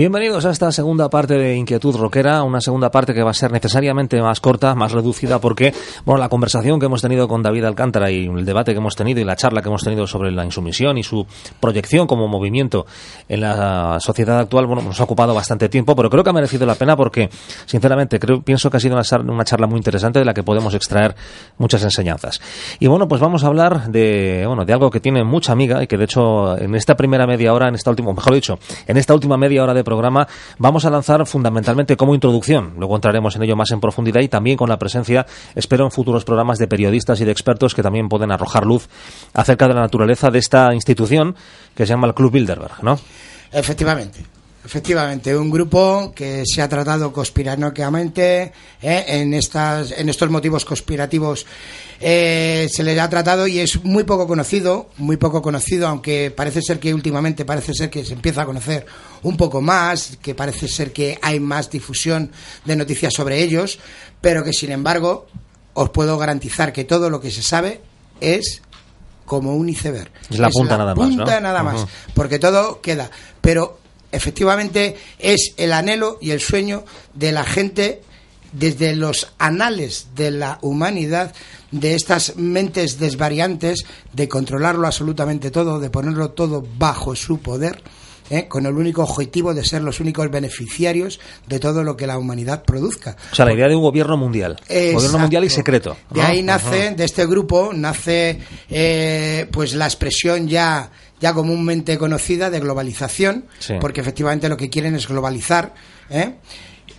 Bienvenidos a esta segunda parte de Inquietud Rockera, una segunda parte que va a ser necesariamente más corta, más reducida, porque bueno, la conversación que hemos tenido con David Alcántara y el debate que hemos tenido y la charla que hemos tenido sobre la insumisión y su proyección como movimiento en la sociedad actual, bueno, nos ha ocupado bastante tiempo, pero creo que ha merecido la pena porque, sinceramente, creo, pienso que ha sido una, char- una charla muy interesante de la que podemos extraer muchas enseñanzas. Y bueno, pues vamos a hablar de, bueno, de algo que tiene mucha amiga y que de hecho en esta primera media hora, en esta última, mejor dicho, en esta última media hora de programa vamos a lanzar fundamentalmente como introducción. Luego entraremos en ello más en profundidad y también con la presencia, espero, en futuros programas de periodistas y de expertos que también pueden arrojar luz acerca de la naturaleza de esta institución que se llama el Club Bilderberg, ¿no? Efectivamente. Efectivamente, un grupo que se ha tratado conspiranoicamente ¿eh? en estas, en estos motivos conspirativos eh, se le ha tratado y es muy poco conocido, muy poco conocido, aunque parece ser que últimamente parece ser que se empieza a conocer un poco más, que parece ser que hay más difusión de noticias sobre ellos, pero que sin embargo os puedo garantizar que todo lo que se sabe es como un iceberg. Es la punta nada más, punta ¿no? nada más, porque todo queda. Pero efectivamente es el anhelo y el sueño de la gente desde los anales de la humanidad, de estas mentes desvariantes, de controlarlo absolutamente todo, de ponerlo todo bajo su poder. ¿eh? con el único objetivo de ser los únicos beneficiarios de todo lo que la humanidad produzca. O sea, la idea de un gobierno mundial. Gobierno mundial y secreto. De ahí nace, de este grupo, nace eh, pues la expresión ya, ya comúnmente conocida de globalización, Sí. porque efectivamente lo que quieren es globalizar. ¿eh?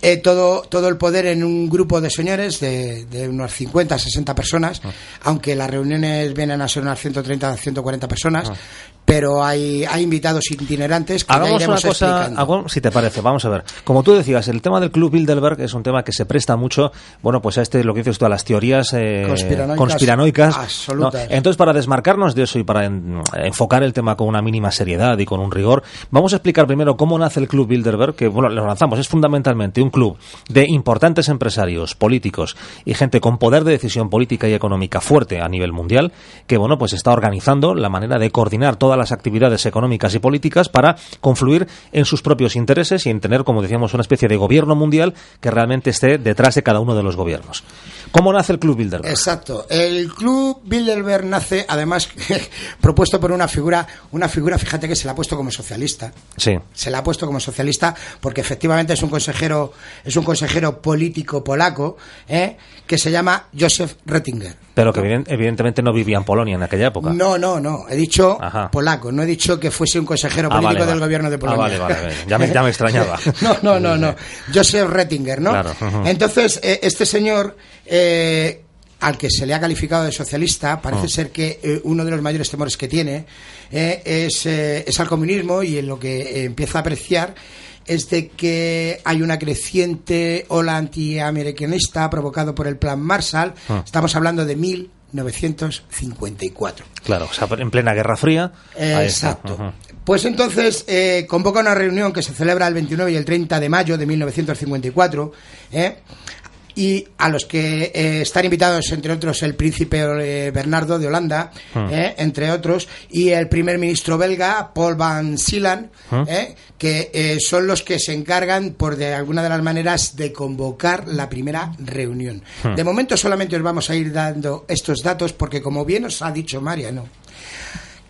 Eh, todo, todo el poder en un grupo de señores de, de unos 50, 60 personas, Ah. aunque las reuniones vienen a ser unas 130, 140 personas, pero hay, hay invitados itinerantes que Hagamos una cosa, hago- si te parece, vamos a ver. Como tú decías, el tema del Club Bilderberg es un tema que se presta mucho, bueno, pues a este, lo que dices tú, a las teorías eh, Conspiranoicas conspiranoicas, absolutas. ¿no? Entonces, para desmarcarnos de eso y para en- enfocar el tema con una mínima seriedad y con un rigor, vamos a explicar primero cómo nace el Club Bilderberg, que, bueno, lo lanzamos, es fundamentalmente un club de importantes empresarios, políticos y gente con poder de decisión política y económica fuerte a nivel mundial, que, bueno, pues está organizando la manera de coordinar todas las actividades económicas y políticas para confluir en sus propios intereses y en tener, como decíamos, una especie de gobierno mundial que realmente esté detrás de cada uno de los gobiernos. ¿Cómo nace el Club Bilderberg? Exacto. El club Bilderberg nace, además, propuesto por una figura, una figura, fíjate que se la ha puesto como socialista. Sí. Se la ha puesto como socialista porque efectivamente es un consejero, es un consejero político polaco, ¿eh? que se llama Josef Rettinger. Pero que eviden- evidentemente no vivía en Polonia en aquella época. No, no, no. He dicho Ajá. polaco. No he dicho que fuese un consejero Ah, político vale, del vale. gobierno de Ah, Polonia. vale, vale, vale. Ya me- ya me extrañaba. no, no, no, no. Joseph Rettinger, ¿no? Claro. Entonces, eh, este señor, eh, al que se le ha calificado de socialista, parece Oh. ser que eh, uno de los mayores temores que tiene eh, es, eh, es al comunismo y en lo que eh, empieza a apreciar es de que hay una creciente ola antiamericanista provocado por el Plan Marshall. Ah. Estamos hablando de 1954. Claro, o sea, en plena Guerra Fría. Exacto. Pues entonces eh, convoca una reunión que se celebra el 29 y el 30 de mayo de 1954, ¿eh? Y a los que eh, están invitados, entre otros, el príncipe eh, Bernardo de Holanda, Hmm. ¿eh? entre otros, y el primer ministro belga, Paul Van Sielan, Hmm. ¿eh? que son los que se encargan, por de alguna de las maneras, de convocar la primera reunión. Hmm. De momento solamente os vamos a ir dando estos datos, porque como bien os ha dicho Mariano,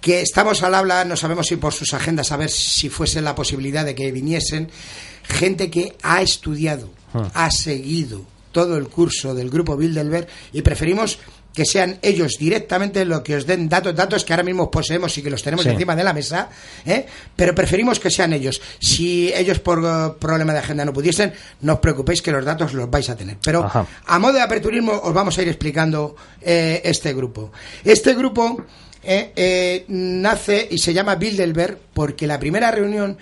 que estamos al habla, no sabemos si por sus agendas, a ver si fuese la posibilidad de que viniesen, gente que ha estudiado, ha seguido todo el curso del grupo Bilderberg y preferimos que sean ellos directamente los que os den datos, datos que ahora mismo poseemos y que los tenemos Sí. encima de la mesa, ¿eh? pero preferimos que sean ellos. Si ellos por eh, problema de agenda no pudiesen, no os preocupéis que los datos los vais a tener. Pero Ajá. a modo de aperturismo os vamos a ir explicando eh, este grupo. Este grupo eh, nace y se llama Bilderberg porque la primera reunión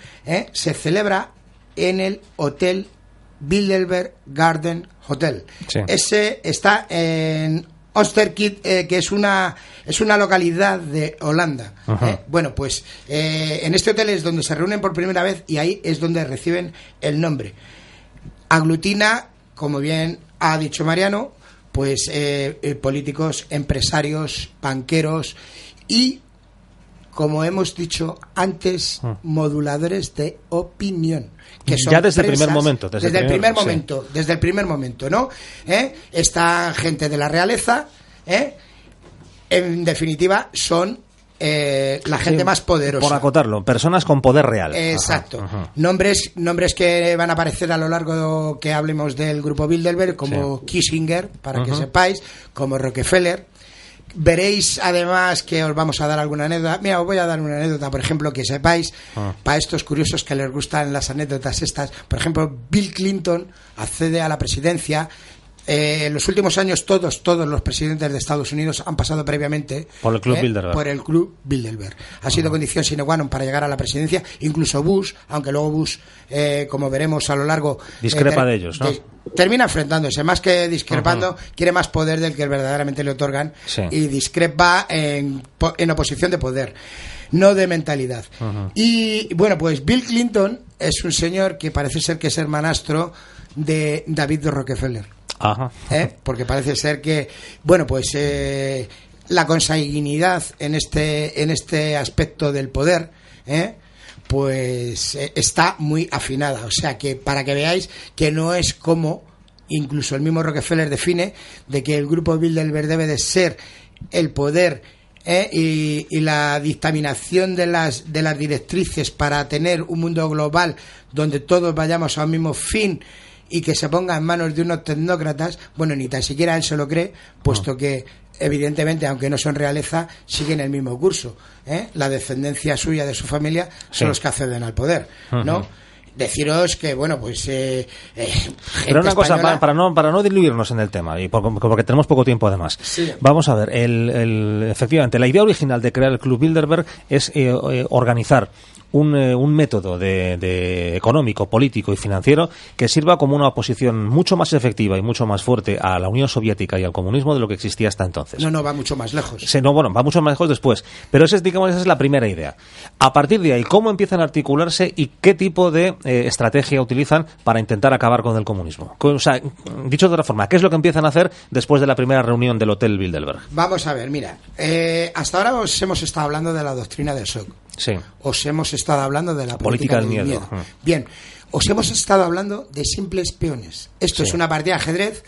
se celebra en el Hotel Bilderberg Garden Hotel. Sí. Ese está en Oosterkit, eh, que es una es una localidad de Holanda. ¿eh? Bueno, pues eh, en este hotel es donde se reúnen por primera vez y ahí es donde reciben el nombre aglutina, como bien ha dicho Mariano, pues políticos, empresarios, banqueros y como hemos dicho antes, moduladores de opinión. Que son Ya desde el primer momento, desde Desde, el primer- sí. momento, desde el primer momento, ¿no? ¿Eh? Está gente de la realeza, ¿eh? En definitiva, son eh, la gente Sí, más poderosa. Por acotarlo, personas con poder real. Exacto. Ajá, ajá. Nombres, nombres que van a aparecer a lo largo que hablemos del grupo Bilderberg, como Kissinger, para que sepáis, como Rockefeller. Veréis además que os vamos a dar alguna anécdota. Mira, os voy a dar una anécdota, por ejemplo, que sepáis, Ah. para estos curiosos que les gustan las anécdotas estas. Por ejemplo, Bill Clinton accede a la presidencia. Eh, en los últimos años todos, todos los presidentes de Estados Unidos han pasado previamente Por el Club eh, Bilderberg. por el Club Bilderberg. Ha sido condición sine qua non para llegar a la presidencia. Incluso Bush, aunque luego Bush, eh, como veremos a lo largo... eh, Discrepa de ellos, ¿no? termina enfrentándose, más que discrepando, quiere más poder del que verdaderamente le otorgan Sí. y discrepa en, en oposición de poder, no de mentalidad. Y bueno, pues Bill Clinton es un señor que parece ser que es hermanastro de David Rockefeller. Ajá. ¿eh? porque parece ser que, bueno, pues eh, la consanguinidad en este, en este aspecto del poder, ¿eh? pues eh, está muy afinada. O sea que para que veáis que no es como incluso el mismo Rockefeller define de que el grupo Bilderberg debe de ser el poder y, la dictaminación de las de las directrices para tener un mundo global donde todos vayamos a un mismo fin y que se ponga en manos de unos tecnócratas, bueno, ni tan siquiera él se lo cree, puesto que evidentemente, aunque no son realeza, siguen el mismo curso. ¿eh? La descendencia suya de su familia son Sí. los que acceden al poder, ¿no? Deciros que, bueno, pues... Eh, eh, Pero una cosa, española- para, para no, para no diluirnos en el tema, y por- porque tenemos poco tiempo además. Sí. Vamos a ver, el, el- efectivamente, la idea original de crear el Club Bilderberg es eh, eh, organizar un, eh, un método de, de económico, político y financiero que sirva como una oposición mucho más efectiva y mucho más fuerte a la Unión Soviética y al comunismo de lo que existía hasta entonces. No, no, va mucho más lejos. Se- no, bueno, va mucho más lejos después. Pero ese, es, digamos, esa es la primera idea. A partir de ahí, ¿cómo empiezan a articularse y qué tipo de eh, estrategia utilizan para intentar acabar con el comunismo? Co- O sea, dicho de otra forma, ¿qué es lo que empiezan a hacer después de la primera reunión del Hotel Bilderberg? Vamos a ver, mira, eh, hasta ahora os hemos estado hablando de la doctrina del shock. Sí. Os hemos estado hablando de la Política política, del del miedo. miedo. Bien, os hemos estado hablando de simples peones. Esto Sí. es una partida de ajedrez.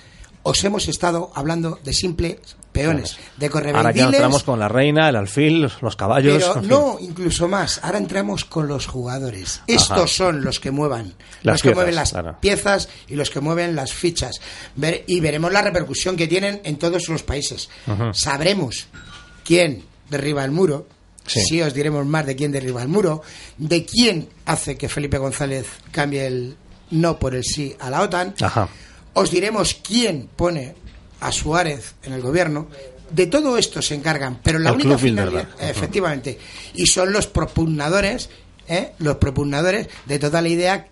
Os hemos estado hablando de simples peones, de Ahora ya correvendiles. entramos con la reina, el alfil, los, los caballos. Pero no, incluso más. Ahora entramos con los jugadores. Estos Ajá. son los que muevan. Las los que piezas, mueven las claro. piezas y los que mueven las fichas. Ver- y veremos la repercusión que tienen en todos los países. Sabremos quién derriba el muro. Sí. Sí. os diremos más de quién derriba el muro. De quién hace que Felipe González cambie el no por el sí a la OTAN. Ajá. Os diremos quién pone a Suárez en el gobierno. De todo esto se encargan, pero la El única finalidad, efectivamente, y son los propugnadores, ¿eh? los propugnadores de toda la idea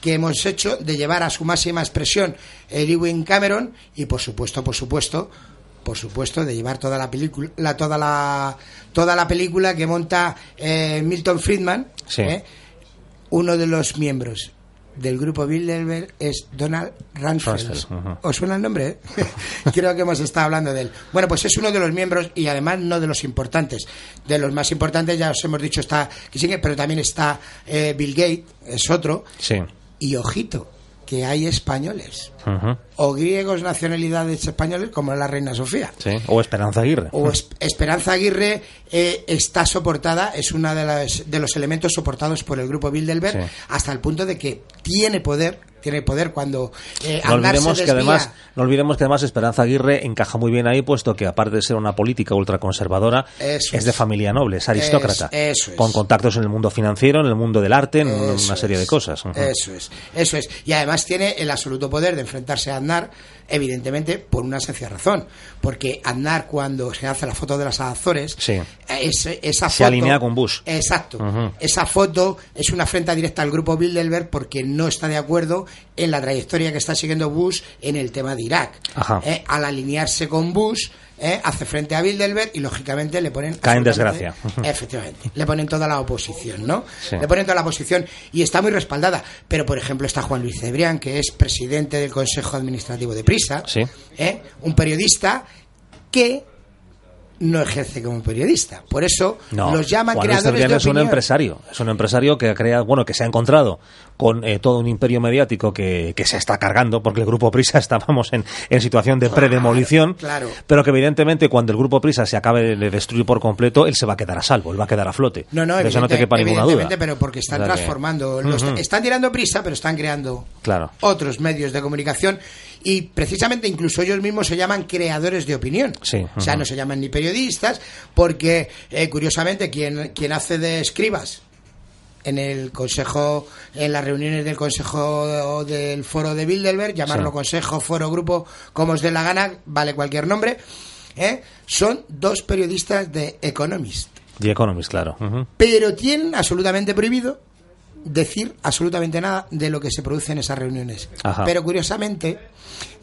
que hemos hecho de llevar a su máxima expresión el Ewing Cameron y por supuesto, por supuesto, por supuesto, de llevar toda la película, la, toda la toda la película que monta eh, Milton Friedman, Sí. ¿eh? uno de los miembros del grupo Bilderberg es Donald Rumsfeld. ¿Os suena el nombre? eh? Creo que hemos estado hablando de él. Bueno, pues es uno de los miembros y además no de los importantes. De los más importantes ya os hemos dicho está Kissinger, pero también está eh, Bill Gates, es otro. Sí. Y ojito, que hay españoles o griegos nacionalidades españoles como la reina Sofía. Sí. O Esperanza Aguirre. O Es- Esperanza Aguirre eh, está soportada, es uno de, de los elementos soportados por el grupo Bilderberg, Sí. hasta el punto de que tiene poder, tiene poder cuando eh, No se olvidemos, que además, no olvidemos que además Esperanza Aguirre encaja muy bien ahí, puesto que aparte de ser una política ultraconservadora, Eso es de familia noble, es aristócrata, Es- eso es. con contactos en el mundo financiero, en el mundo del arte, en una serie de cosas. Eso es, eso es. Y además tiene el absoluto poder de enfrentarse a Aznar, evidentemente, por una sencilla razón. Porque Aznar, cuando se hace la foto de las Azores, Sí. es- esa Se foto- alinea con Bush. Exacto. Esa foto es una afrenta directa al grupo Bilderberg porque no está de acuerdo en la trayectoria que está siguiendo Bush en el tema de Irak. Eh, al alinearse con Bush, eh, hace frente a Bilderberg y lógicamente le ponen Cae en desgracia. Efectivamente, le ponen toda la oposición, ¿no? Sí. Le ponen toda la oposición y está muy respaldada. Pero, por ejemplo, está Juan Luis Cebrián, que es presidente del Consejo Administrativo de Prisa, Sí. ¿eh? un periodista que no ejerce como periodista. Por eso No, los llaman Juan creadores de es un empresario, es un empresario que ha creado, bueno, que se ha encontrado con eh, todo un imperio mediático que, que se está cargando, porque el grupo Prisa estábamos en, en situación de predemolición, claro. pero que evidentemente cuando el grupo Prisa se acabe de destruir por completo, él se va a quedar a salvo, él va a quedar a flote. No, no, de eso no te quepa ninguna duda. evidentemente, pero porque están que- transformando. lo está- Ujú. están tirando prisa, pero están creando Claro. otros medios de comunicación y precisamente incluso ellos mismos se llaman creadores de opinión. Sí, O sea, no se llaman ni periodistas porque, eh, curiosamente, quien, quien hace de escribas en el consejo, en las reuniones del consejo del foro de Bilderberg, llamarlo Sí. consejo, foro, grupo, como os dé la gana, vale cualquier nombre, ¿eh? son dos periodistas de Economist The Economist, claro. Pero tienen absolutamente prohibido decir absolutamente nada de lo que se produce en esas reuniones. Ajá. Pero curiosamente,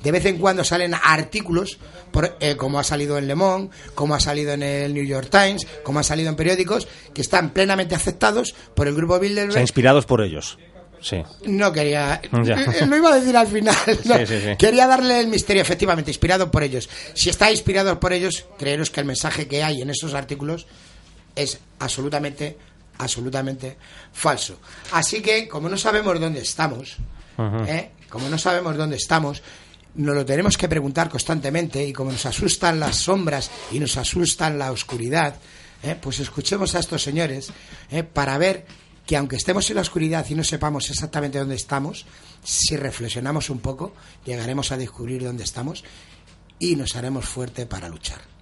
de vez en cuando salen artículos, por- eh, como ha salido en Le Monde, como ha salido en el New York Times, como ha salido en periódicos, que están plenamente aceptados por el grupo O sea, Bilderberg. inspirados por ellos. Sí. No quería. Ya. eh, Lo iba a decir al final. no. Sí, sí, sí. Quería darle el misterio, efectivamente, inspirado por ellos. Si está inspirado por ellos, creeros que el mensaje que hay en esos artículos es absolutamente, absolutamente falso. Así que, como no sabemos dónde estamos, ¿eh? como no sabemos dónde estamos, nos lo tenemos que preguntar constantemente y como nos asustan las sombras y nos asustan la oscuridad, ¿eh? pues escuchemos a estos señores ¿eh? para ver que aunque estemos en la oscuridad y no sepamos exactamente dónde estamos, si reflexionamos un poco, llegaremos a descubrir dónde estamos y nos haremos fuerte para luchar.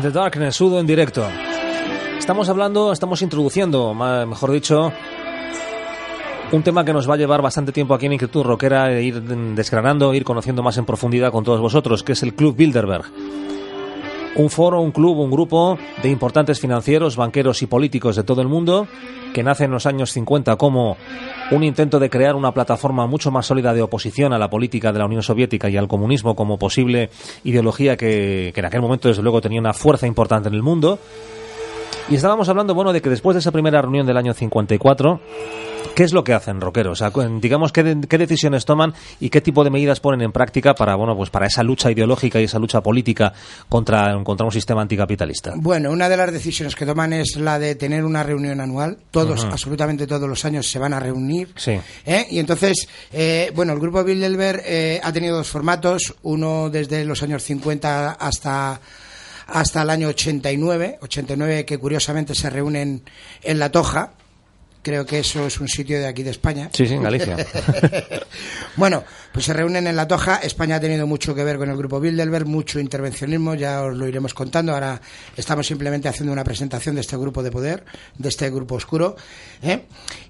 The Darkness, Sudo en directo. Estamos hablando, estamos introduciendo, mejor dicho, un tema que nos va a llevar bastante tiempo aquí en Inquietud Rockera, e ir desgranando, ir conociendo más en profundidad con todos vosotros, que es el Club Bilderberg. Un foro, un club, un grupo de importantes financieros, banqueros y políticos de todo el mundo que nace en los años 50 como un intento de crear una plataforma mucho más sólida de oposición a la política de la Unión Soviética y al comunismo como posible ideología que, que en aquel momento desde luego tenía una fuerza importante en el mundo. Y estábamos hablando, bueno, de que después de esa primera reunión del año 54, ¿qué es lo que hacen, rockeros? O sea, digamos, ¿qué, de- qué decisiones toman y qué tipo de medidas ponen en práctica para, bueno, pues para esa lucha ideológica y esa lucha política contra, contra un sistema anticapitalista? Bueno, una de las decisiones que toman es la de tener una reunión anual. Todos, absolutamente todos los años se van a reunir. Sí. ¿eh? Y entonces, eh, bueno, el grupo Bilderberg eh, ha tenido dos formatos, uno desde los años 50 hasta hasta el año 89, 89 que curiosamente se reúnen en La Toja. Creo que eso es un sitio de aquí de España. Sí, sí, en Galicia. Bueno, pues se reúnen en La Toja. España ha tenido mucho que ver con el grupo Bilderberg, mucho intervencionismo, ya os lo iremos contando. Ahora estamos simplemente haciendo una presentación de este grupo de poder, de este grupo oscuro. ¿eh?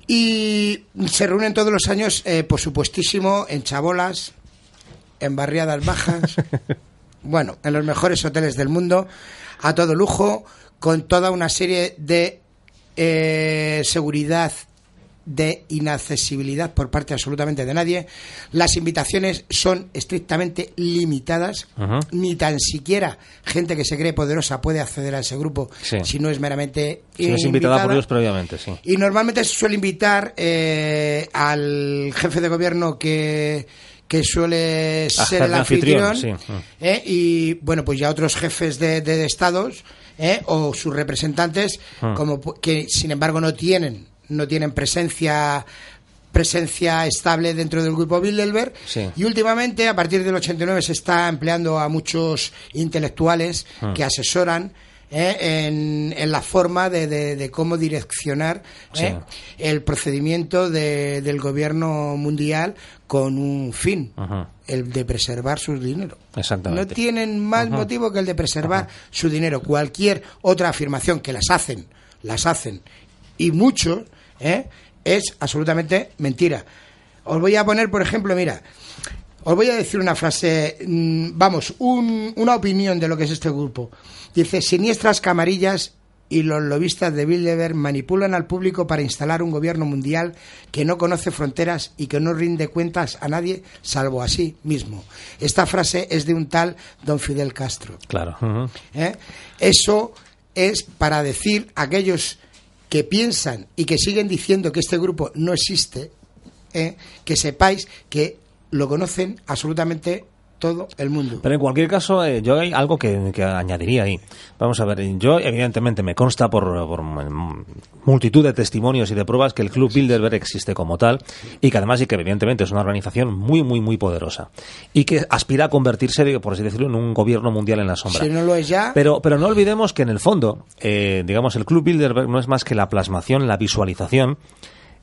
Y se reúnen todos los años, eh, por supuestísimo, en chabolas, en barriadas bajas, bueno, en los mejores hoteles del mundo, a todo lujo, con toda una serie de eh, seguridad de inaccesibilidad por parte absolutamente de nadie. Las invitaciones son estrictamente limitadas. Ni tan siquiera gente que se cree poderosa puede acceder a ese grupo Sí. si no es meramente Si no es invitada por ellos previamente, sí. Y normalmente se suele invitar eh, al jefe de gobierno que, que suele ser el anfitrión, anfitrión, sí. ¿eh? y bueno, pues ya otros jefes de, de estados ¿eh? o sus representantes, Hmm. como que sin embargo no tienen, no tienen presencia presencia estable dentro del grupo Bilderberg Sí. y últimamente a partir del 89 se está empleando a muchos intelectuales Hmm. que asesoran ¿eh? en, en la forma de, de- de cómo direccionar ¿eh? el procedimiento de- del gobierno mundial con un fin, el de preservar su dinero. Exactamente. No tienen más motivo que el de preservar su dinero. Cualquier otra afirmación que las hacen, las hacen, y mucho, ¿eh? es absolutamente mentira. Os voy a poner, por ejemplo, mira, os voy a decir una frase, mm, vamos, un- una opinión de lo que es este grupo. Dice, siniestras camarillas y los lobistas de Bilderberg manipulan al público para instalar un gobierno mundial que no conoce fronteras y que no rinde cuentas a nadie salvo a sí mismo. Esta frase es de un tal don Fidel Castro. Claro. ¿eh? Eso es para decir a aquellos que piensan y que siguen diciendo que este grupo no existe, ¿eh? que sepáis que lo conocen absolutamente todo el mundo. Pero en cualquier caso, eh, yo hay algo que, que añadiría ahí. Vamos a ver, yo evidentemente me consta por, por multitud de testimonios y de pruebas que el Club Bilderberg existe como tal y que además y que evidentemente es una organización muy, muy, muy poderosa y que aspira a convertirse, por así decirlo, en un gobierno mundial en la sombra. Si no lo es ya, Pero, pero no olvidemos que en el fondo, eh, digamos, el Club Bilderberg no es más que la plasmación, la visualización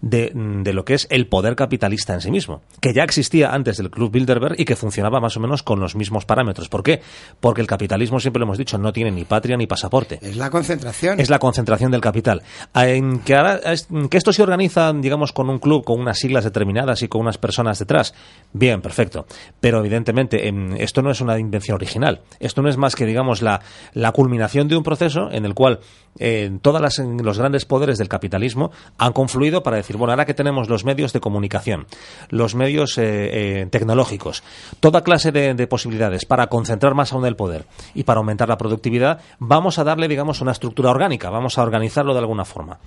de, de lo que es el poder capitalista en sí mismo, que ya existía antes del Club Bilderberg y que funcionaba más o menos con los mismos parámetros. ¿Por qué? Porque el capitalismo, siempre lo hemos dicho, no tiene ni patria ni pasaporte. es la concentración. Es la concentración del capital. En que, ahora es- que esto se organiza, digamos, con un club, con unas siglas determinadas y con unas personas detrás. Bien, perfecto. Pero evidentemente, em, esto no es una invención original. Esto no es más que, digamos, la, la culminación de un proceso en el cual eh, todos los grandes poderes del capitalismo han confluido para decir, bueno, ahora que tenemos los medios de comunicación, los medios eh, eh, tecnológicos, toda clase de, de posibilidades para concentrar más aún el poder y para aumentar la productividad, vamos a darle, digamos, una estructura orgánica, vamos a organizarlo de alguna forma.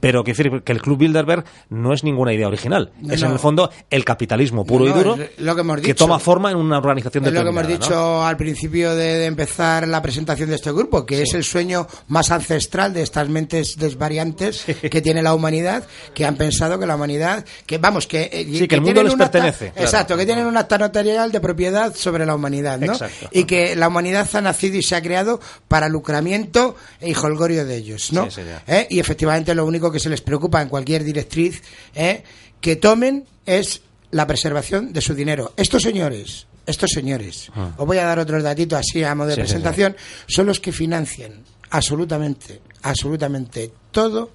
Pero quiero decir que el Club Bilderberg no es ninguna idea original. No, es en no. el fondo el capitalismo puro No, y duro lo que hemos que dicho. toma forma en una organización Es lo que hemos dicho al principio de, de empezar la presentación de este grupo, que es el sueño más ancestral de estas mentes desvariantes que tiene la humanidad, que han pensado que la humanidad, que vamos, que, eh, Sí, que el mundo les un acta- pertenece, claro. Exacto, que tienen un acta notarial de propiedad sobre la humanidad, ¿no? Exacto. Y que la humanidad ha nacido y se ha creado para lucramiento y holgorio de ellos, ¿no? Sí, sí. ¿Eh? Y efectivamente lo único que se les preocupa en cualquier directriz ¿eh? que tomen es la preservación de su dinero. Estos señores, estos señores, os voy a dar otros datitos así a modo de Ah. Sí, sí, presentación, son los que financian absolutamente, absolutamente todo,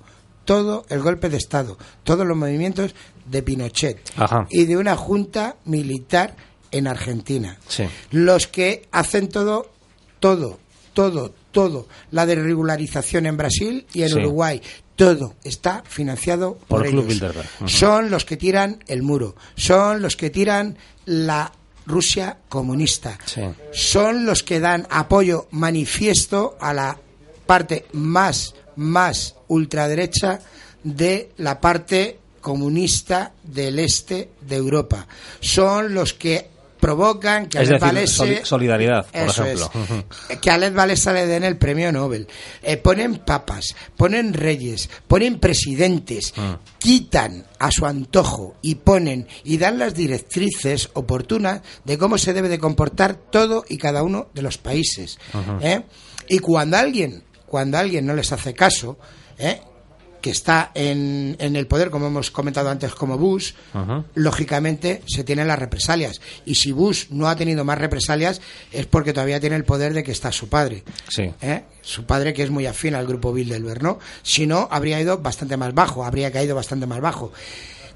todo el golpe de Estado, todos los movimientos de Pinochet Ajá. y de una junta militar en Argentina Sí. los que hacen todo, todo, todo, todo, la desregularización en Brasil y en Sí. Uruguay, todo está financiado por, Por el Club. Ujú. Son los que tiran el muro, son los que tiran la Rusia comunista, Sí. son los que dan apoyo manifiesto a la parte más, más ultraderecha de la parte comunista del este de Europa. Son los que provocan que Es Alex solidaridad, por Eso ejemplo. es. que a Alex Walesa le den el premio Nobel. Eh, ponen papas, ponen reyes, ponen presidentes, Ah. quitan a su antojo y ponen y dan las directrices oportunas de cómo se debe de comportar todo y cada uno de los países. ¿eh? Y cuando alguien, cuando alguien no les hace caso, ¿eh? Que está en, en el poder, como hemos comentado antes, como Bush, Ajá. lógicamente se tienen las represalias. Y si Bush no ha tenido más represalias es porque todavía tiene el poder de que está su padre. Sí. ¿eh? Su padre que es muy afín al grupo Bilderberg, ¿no? Si no, habría ido bastante más bajo, habría caído bastante más bajo.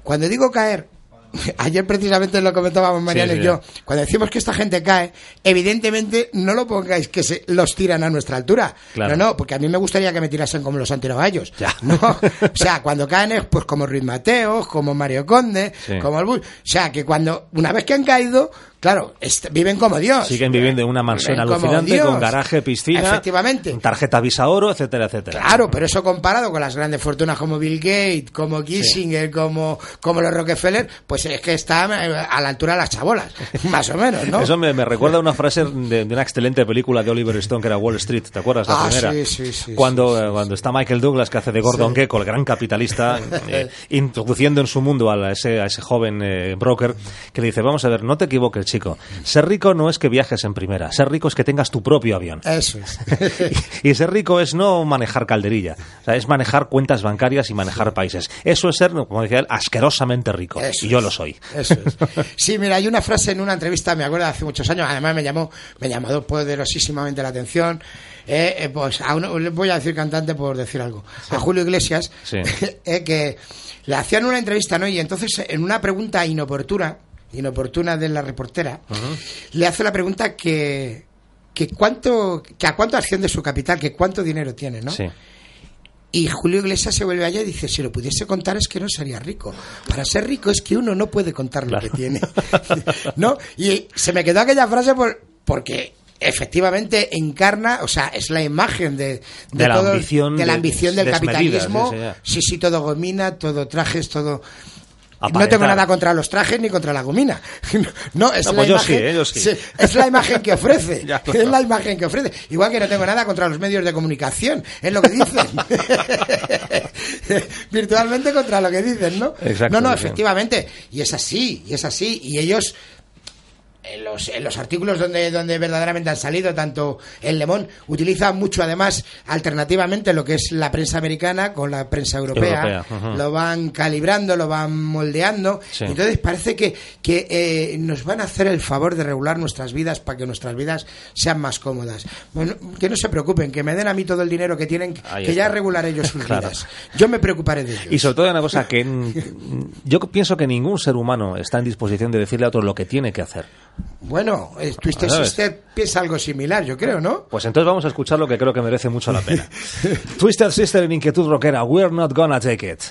Cuando digo caer, ayer precisamente lo comentábamos Mariano Sí, sí, y yo, cuando decimos que esta gente cae, evidentemente no lo pongáis que se los tiran a nuestra altura. Claro. No, no, porque a mí me gustaría que me tirasen como los han tirado a ellos. Ya. ¿no? O sea, cuando caen es pues como Ruiz Mateos, como Mario Conde, Sí. como el Bush. O sea, que cuando, una vez que han caído, claro, viven como Dios. Siguen viviendo en una mansión alucinante Dios. con garaje, piscina, Efectivamente. tarjeta Visa Oro, etcétera, etcétera. Claro, pero eso comparado con las grandes fortunas como Bill Gates, como Kissinger, como, como los Rockefeller, pues es que está eh, a la altura de las chabolas, más o menos, ¿no? Eso me, me recuerda a una frase de, de una excelente película de Oliver Stone que era Wall Street, ¿te acuerdas? La Ah, primera. sí, sí, sí, cuando, sí, eh, cuando está Michael Douglas, que hace de Gordon Gekko, el gran capitalista, eh, introduciendo en su mundo a, la- ese, a ese joven eh, broker, que le dice, vamos a ver, no te equivoques, chico. Ser rico no es que viajes en primera. Ser rico es que tengas tu propio avión. Eso es. Y ser rico es no manejar calderilla, o sea, es manejar cuentas bancarias y manejar países. Eso es ser, como decía él, asquerosamente rico. Eso y yo es. lo soy. Eso es. Sí, mira, hay una frase en una entrevista, me acuerdo de hace muchos años, además me llamó, me llamó poderosísimamente la atención. eh, eh, pues a uno, le voy a decir cantante por decir algo, a Julio Iglesias, Sí. eh, que le hacían una entrevista, ¿no? Y entonces en una pregunta inoportuna, inoportuna de la reportera, le hace la pregunta que, que cuánto, que a cuánto asciende su capital, que cuánto dinero tiene, ¿no? Sí. Y Julio Iglesias se vuelve allá y dice, si lo pudiese contar es que no sería rico. Para ser rico es que uno no puede contar lo Claro. que tiene. ¿No? Y se me quedó aquella frase por, porque efectivamente encarna, o sea, es la imagen de, De la todo- ambición de la ambición del capitalismo. sí, sí, ya. Sí, sí, todo gomina, todo trajes, todo... No tengo nada contra los trajes ni contra la gomina. No, es No, la pues imagen, sí, ¿eh? Yo sí. es la imagen que ofrece. Ya, es la imagen que ofrece. Igual que no tengo nada contra los medios de comunicación, es lo que dicen. Virtualmente contra lo que dicen, ¿no? Exacto, no, no, efectivamente. Y es así, y es así. Y ellos en los, en los artículos donde, donde verdaderamente han salido, tanto el Lemón utiliza mucho además alternativamente lo que es la prensa americana con la prensa europea, lo van calibrando, lo van moldeando, Sí. entonces parece que, que eh, nos van a hacer el favor de regular nuestras vidas para que nuestras vidas sean más cómodas. Bueno, que no se preocupen, que me den a mí todo el dinero que tienen, Ahí que ya regularé ellos sus Claro. vidas. Yo me preocuparé de ellos. Y sobre todo una cosa que mm, yo pienso que ningún ser humano está en disposición de decirle a otro lo que tiene que hacer. Bueno, eh, Twisted ¿Sabes? Sister piensa algo similar, yo creo, ¿no? Pues entonces vamos a escuchar lo que creo que merece mucho la pena. Twisted Sister en Inquietud Rockera, We're Not Gonna Take It.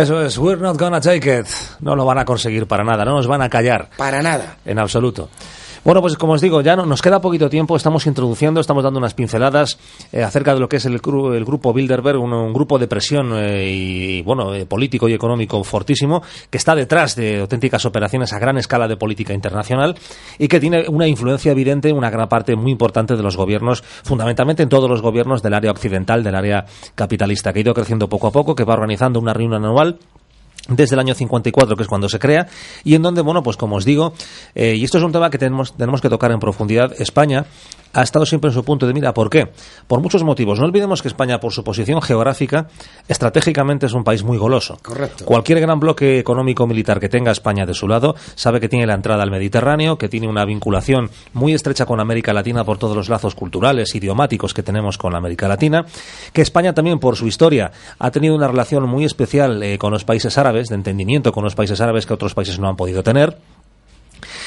Eso es, we're not gonna take it. No lo van a conseguir para nada, no nos van a callar. Para nada. En absoluto. Bueno, pues como os digo, ya no, nos queda poquito tiempo, estamos introduciendo, estamos dando unas pinceladas eh, acerca de lo que es el, gru- el grupo Bilderberg, un, grupo de presión eh, y, bueno, eh, político y económico fortísimo, que está detrás de auténticas operaciones a gran escala de política internacional y que tiene una influencia evidente en una gran parte muy importante de los gobiernos, fundamentalmente en todos los gobiernos del área occidental, del área capitalista, que ha ido creciendo poco a poco, que va organizando una reunión anual desde el año 54, que es cuando se crea, y en donde, bueno, pues como os digo, eh, y esto es un tema que tenemos, tenemos que tocar en profundidad, España ha estado siempre en su punto de mira. ¿Por qué? Por muchos motivos. No olvidemos que España, por su posición geográfica, estratégicamente es un país muy goloso. Correcto. Cualquier gran bloque económico militar que tenga España de su lado sabe que tiene la entrada al Mediterráneo, que tiene una vinculación muy estrecha con América Latina por todos los lazos culturales, idiomáticos que tenemos con América Latina, que España también por su historia ha tenido una relación muy especial eh, con los países árabes, de entendimiento con los países árabes que otros países no han podido tener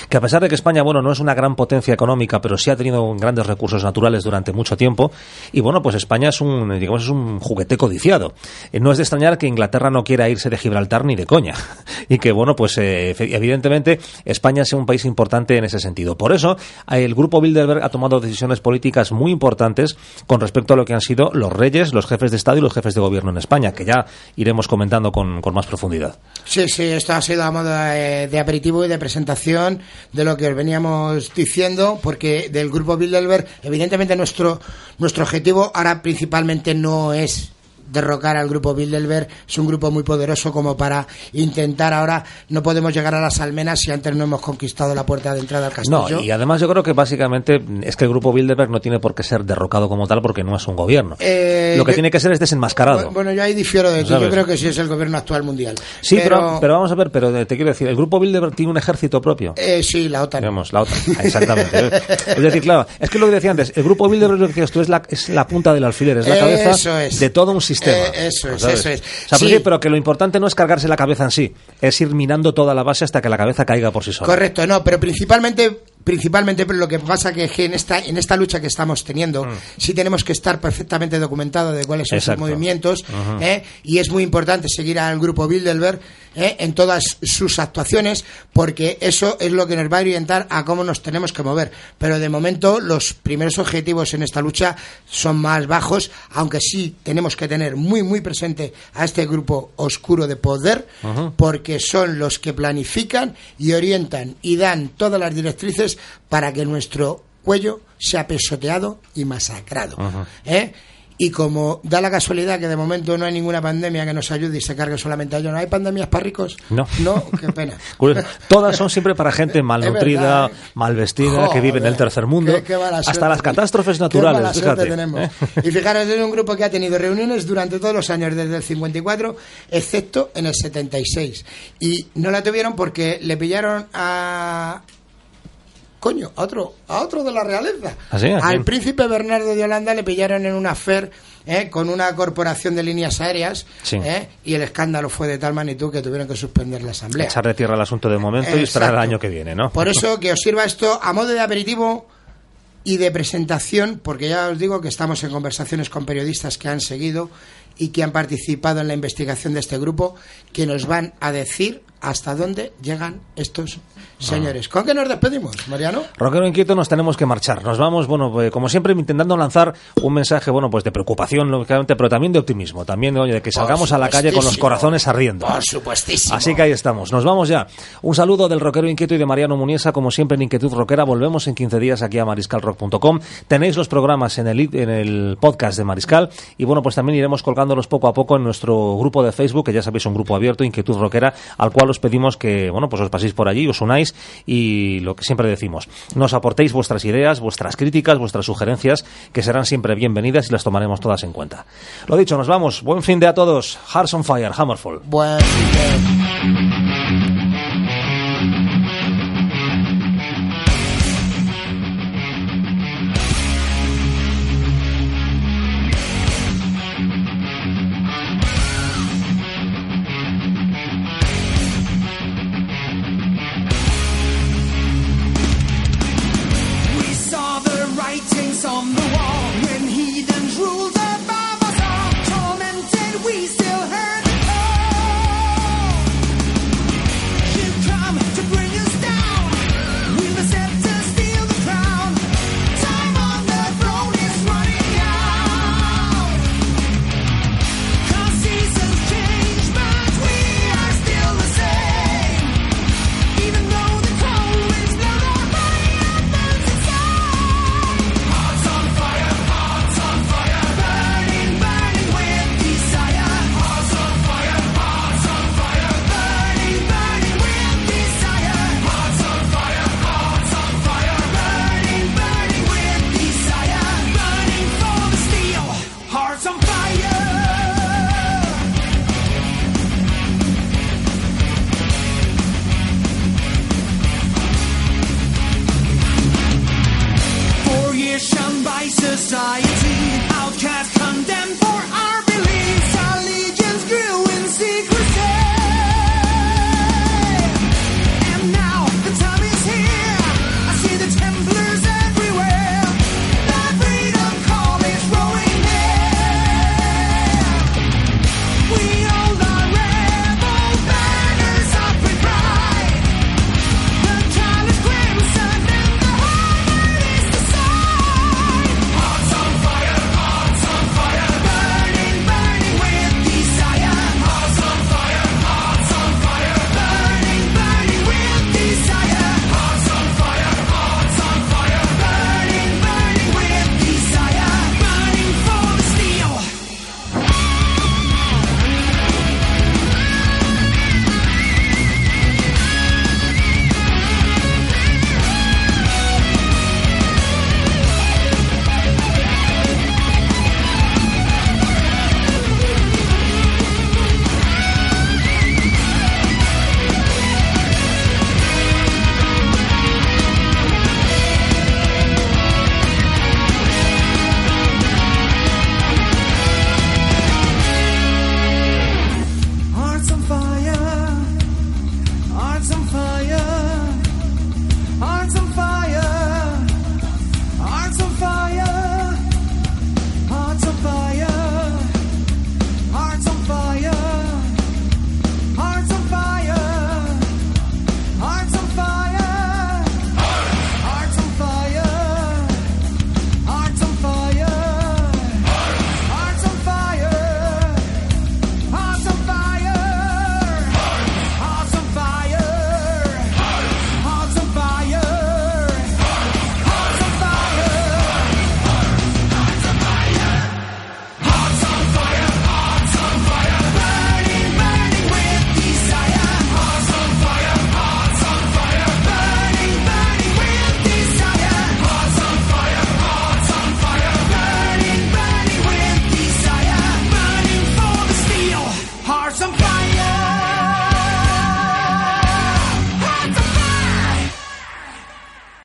que a pesar de que España, bueno, no es una gran potencia económica, pero sí ha tenido grandes recursos naturales durante mucho tiempo, y bueno, pues España es un, digamos, es un juguete codiciado. Eh, no es de extrañar que Inglaterra no quiera irse de Gibraltar ni de coña, y que bueno, pues eh, evidentemente España sea un país importante en ese sentido. Por eso, eh, el grupo Bilderberg ha tomado decisiones políticas muy importantes con respecto a lo que han sido los reyes, los jefes de Estado y los jefes de gobierno en España, que ya iremos comentando con, con más profundidad. Sí, sí, esto ha sido a modo de aperitivo y de presentación de lo que os veníamos diciendo, porque del grupo Bilderberg, evidentemente nuestro, nuestro objetivo ahora principalmente no es derrocar al grupo Bilderberg, es un grupo muy poderoso como para intentar ahora, no podemos llegar a las almenas si antes no hemos conquistado la puerta de entrada al No, castillo. y además yo creo que básicamente es que el grupo Bilderberg no tiene por qué ser derrocado como tal porque no es un gobierno. Eh, Lo que yo- tiene que ser es desenmascarado. Bueno, yo ahí difiero de ti, ¿Sabes? yo creo que sí es el gobierno actual mundial. sí, pero... pero vamos a ver, pero te quiero decir, el grupo Bilderberg tiene un ejército propio. eh, sí, la OTAN. Digamos, la OTAN, exactamente. es decir, claro, es que lo que decía antes, el grupo Bilderberg, lo que decías tú, es la, es la punta del alfiler, es la cabeza Eso es. de todo un sistema. Eh, eso es, ¿sabes? eso es. O sea, Sí. pero, pero que lo importante no es cargarse la cabeza en sí, es ir minando toda la base hasta que la cabeza caiga por sí sola. Correcto, no, pero principalmente principalmente pero lo que pasa que es que en esta en esta lucha que estamos teniendo sí tenemos que estar perfectamente documentado de cuáles son Mm. Sus movimientos ¿eh? y es muy importante seguir al grupo Bilderberg ¿eh? en todas sus actuaciones porque eso es lo que nos va a orientar a cómo nos tenemos que mover pero de momento los primeros objetivos en esta lucha son más bajos aunque sí tenemos que tener muy muy presente a este grupo oscuro de poder porque son los que planifican y orientan y dan todas las directrices para que nuestro cuello sea pesoteado y masacrado. ¿eh? Y como da la casualidad que de momento no hay ninguna pandemia que nos ayude y se cargue solamente a ello, ¿no hay pandemias para ricos? No. No, qué pena. Curioso. Todas son siempre para gente malnutrida, ¿eh? mal vestida, que vive en el tercer mundo. qué- qué mala hasta suerte. las catástrofes Qué naturales, mala fíjate. tenemos. ¿eh? Y fijaros, es un grupo que ha tenido reuniones durante todos los años, desde el 54, excepto en el 76. Y no la tuvieron porque le pillaron a. Coño, a otro, a otro de la realeza. ¿Ah, sí? ¿A quién? Al príncipe Bernardo de Holanda le pillaron en una affair ¿eh? con una corporación de líneas aéreas Sí. ¿eh? y el escándalo fue de tal magnitud que tuvieron que suspender la asamblea. Echarle tierra al asunto de momento y esperar el año que viene, ¿no? Por eso que os sirva esto a modo de aperitivo y de presentación, porque ya os digo que estamos en conversaciones con periodistas que han seguido y que han participado en la investigación de este grupo, que nos van a decir hasta dónde llegan estos señores. ¿Con qué nos despedimos, Mariano? Rockero inquieto, nos tenemos que marchar. Nos vamos, bueno, pues, como siempre, intentando lanzar un mensaje, bueno, pues de preocupación, lógicamente, pero también de optimismo. También, oye, de que salgamos a la calle con los corazones ardiendo. Por supuestísimo. Así que ahí estamos. Nos vamos ya. Un saludo del rockero inquieto y de Mariano Muniesa, como siempre en Inquietud Rockera. Volvemos en 15 días aquí a mariscalrock.com. Tenéis los programas en el, en el podcast de Mariscal y bueno, pues también iremos colgándolos poco a poco en nuestro grupo de Facebook, que ya sabéis, un grupo abierto, Inquietud Rockera, al cual os pedimos que, bueno, pues os paséis por allí, os unáis y lo que siempre decimos, nos aportéis vuestras ideas, vuestras críticas, vuestras sugerencias, que serán siempre bienvenidas y las tomaremos todas en cuenta. Lo dicho, nos vamos. Buen fin de a todos. Hearts on Fire, Hammerfall. Buen fin de-